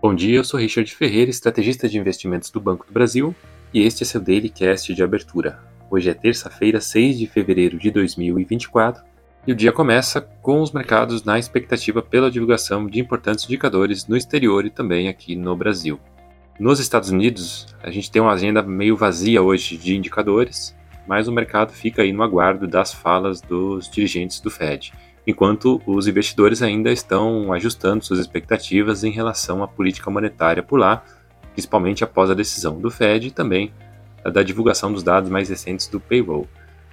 Bom dia, eu sou Richard Ferreira, estrategista de investimentos do Banco do Brasil, e este é seu Daily Cast de abertura. Hoje é terça-feira, 6 de fevereiro de 2024, e o dia começa com os mercados na expectativa pela divulgação de importantes indicadores no exterior e também aqui no Brasil. Nos Estados Unidos, a gente tem uma agenda meio vazia hoje de indicadores, mas o mercado fica aí no aguardo das falas dos dirigentes do Fed enquanto os investidores ainda estão ajustando suas expectativas em relação à política monetária por lá, principalmente após a decisão do Fed e também da divulgação dos dados mais recentes do payroll.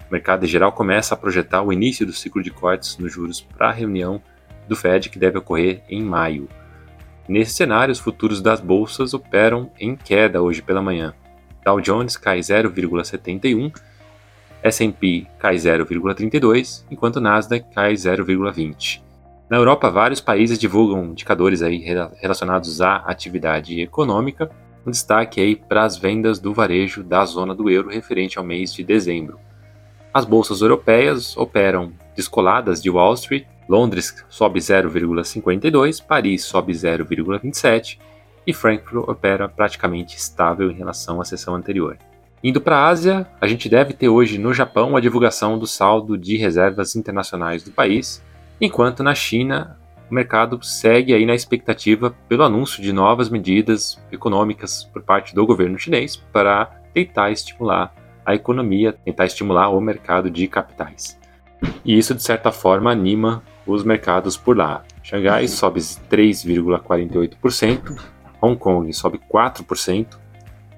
O mercado em geral começa a projetar o início do ciclo de cortes nos juros para a reunião do Fed que deve ocorrer em maio. Nesse cenário, os futuros das bolsas operam em queda hoje pela manhã. Dow Jones cai 0,71 S&P cai 0,32, enquanto Nasdaq cai 0,20. Na Europa, vários países divulgam indicadores aí relacionados à atividade econômica, um destaque aí para as vendas do varejo da zona do euro referente ao mês de dezembro. As bolsas europeias operam descoladas de Wall Street, Londres sobe 0,52, Paris sobe 0,27 e Frankfurt opera praticamente estável em relação à sessão anterior. Indo para a Ásia, a gente deve ter hoje no Japão a divulgação do saldo de reservas internacionais do país, enquanto na China o mercado segue aí na expectativa pelo anúncio de novas medidas econômicas por parte do governo chinês para tentar estimular a economia, tentar estimular o mercado de capitais. E isso de certa forma anima os mercados por lá. Xangai sobe 3,48%, Hong Kong sobe 4%,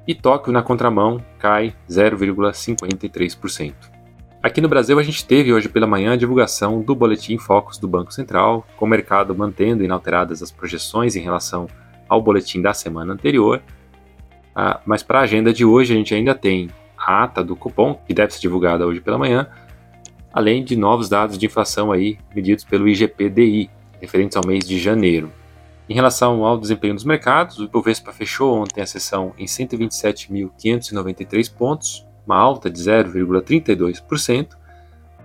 e Tóquio, na contramão, cai 0,53%. Aqui no Brasil, a gente teve hoje pela manhã a divulgação do Boletim Focus do Banco Central, com o mercado mantendo inalteradas as projeções em relação ao boletim da semana anterior. Ah, mas para a agenda de hoje, a gente ainda tem a ata do cupom, que deve ser divulgada hoje pela manhã, além de novos dados de inflação aí medidos pelo IGPDI, referentes ao mês de janeiro. Em relação ao desempenho dos mercados, o Ibovespa fechou ontem a sessão em 127.593 pontos, uma alta de 0,32%.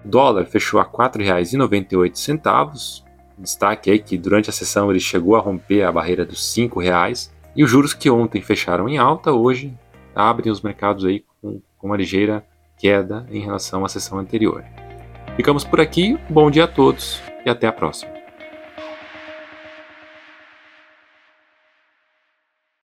O dólar fechou a R$ 4,98. Destaque aí que durante a sessão ele chegou a romper a barreira dos R$ 5,00. E os juros que ontem fecharam em alta, hoje abrem os mercados aí com, com uma ligeira queda em relação à sessão anterior. Ficamos por aqui, bom dia a todos e até a próxima.